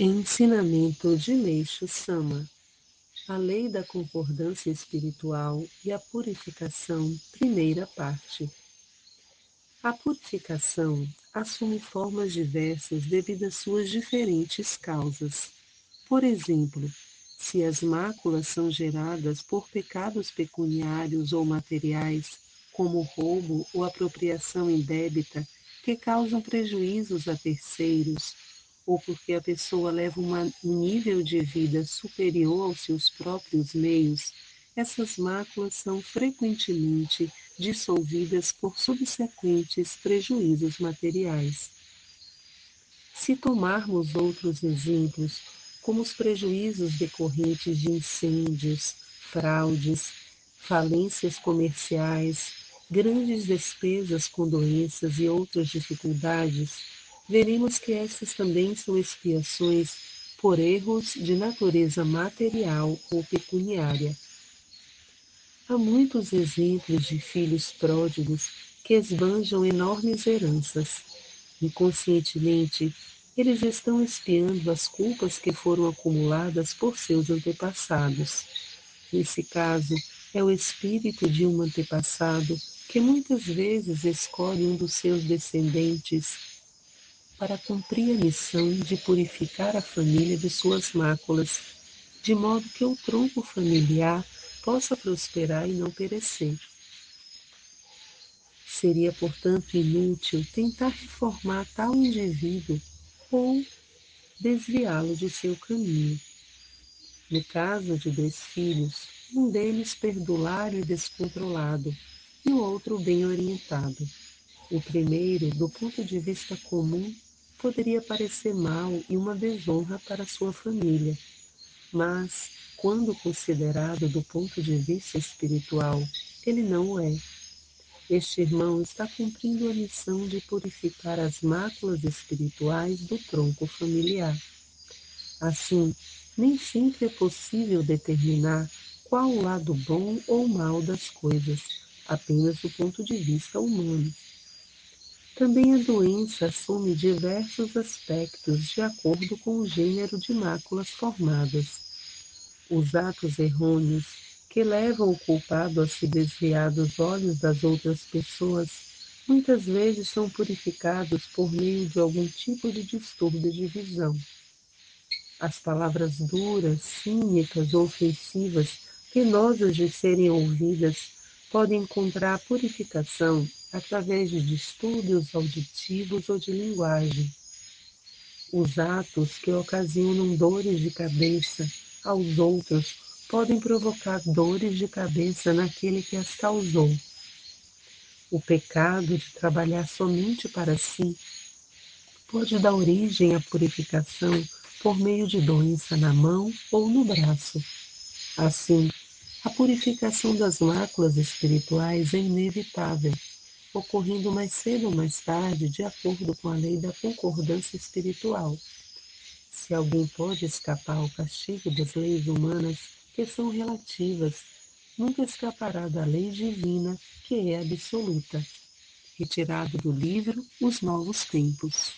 Ensinamento de Meixo Sama A Lei da Concordância Espiritual e a Purificação, primeira parte. A purificação assume formas diversas devido às suas diferentes causas. Por exemplo, se as máculas são geradas por pecados pecuniários ou materiais, como roubo ou apropriação indébita, que causam prejuízos a terceiros, ou porque a pessoa leva uma, um nível de vida superior aos seus próprios meios, essas máculas são frequentemente dissolvidas por subsequentes prejuízos materiais. Se tomarmos outros exemplos, como os prejuízos decorrentes de incêndios, fraudes, falências comerciais, grandes despesas com doenças e outras dificuldades, veremos que estas também são expiações por erros de natureza material ou pecuniária. Há muitos exemplos de filhos pródigos que esbanjam enormes heranças. Inconscientemente, eles estão espiando as culpas que foram acumuladas por seus antepassados. Nesse caso, é o espírito de um antepassado que muitas vezes escolhe um dos seus descendentes para cumprir a missão de purificar a família de suas máculas, de modo que o tronco familiar possa prosperar e não perecer. Seria, portanto, inútil tentar reformar tal indivíduo ou desviá-lo de seu caminho. No caso de dois filhos, um deles perdulário e descontrolado, e o outro bem orientado. O primeiro, do ponto de vista comum, poderia parecer mal e uma desonra para sua família, mas, quando considerado do ponto de vista espiritual, ele não o é. Este irmão está cumprindo a missão de purificar as máculas espirituais do tronco familiar. Assim, nem sempre é possível determinar qual o lado bom ou mal das coisas, apenas do ponto de vista humano. Também a doença assume diversos aspectos de acordo com o gênero de máculas formadas. Os atos errôneos que levam o culpado a se desviar dos olhos das outras pessoas muitas vezes são purificados por meio de algum tipo de distúrbio de visão. As palavras duras, cínicas ou ofensivas, penosas de serem ouvidas, podem encontrar purificação através de distúrbios auditivos ou de linguagem. Os atos que ocasionam dores de cabeça aos outros podem provocar dores de cabeça naquele que as causou. O pecado de trabalhar somente para si pode dar origem à purificação por meio de doença na mão ou no braço. Assim, a purificação das máculas espirituais é inevitável ocorrendo mais cedo ou mais tarde, de acordo com a lei da concordância espiritual. Se alguém pode escapar ao castigo das leis humanas, que são relativas, nunca escapará da lei divina, que é absoluta. Retirado do livro Os Novos Tempos.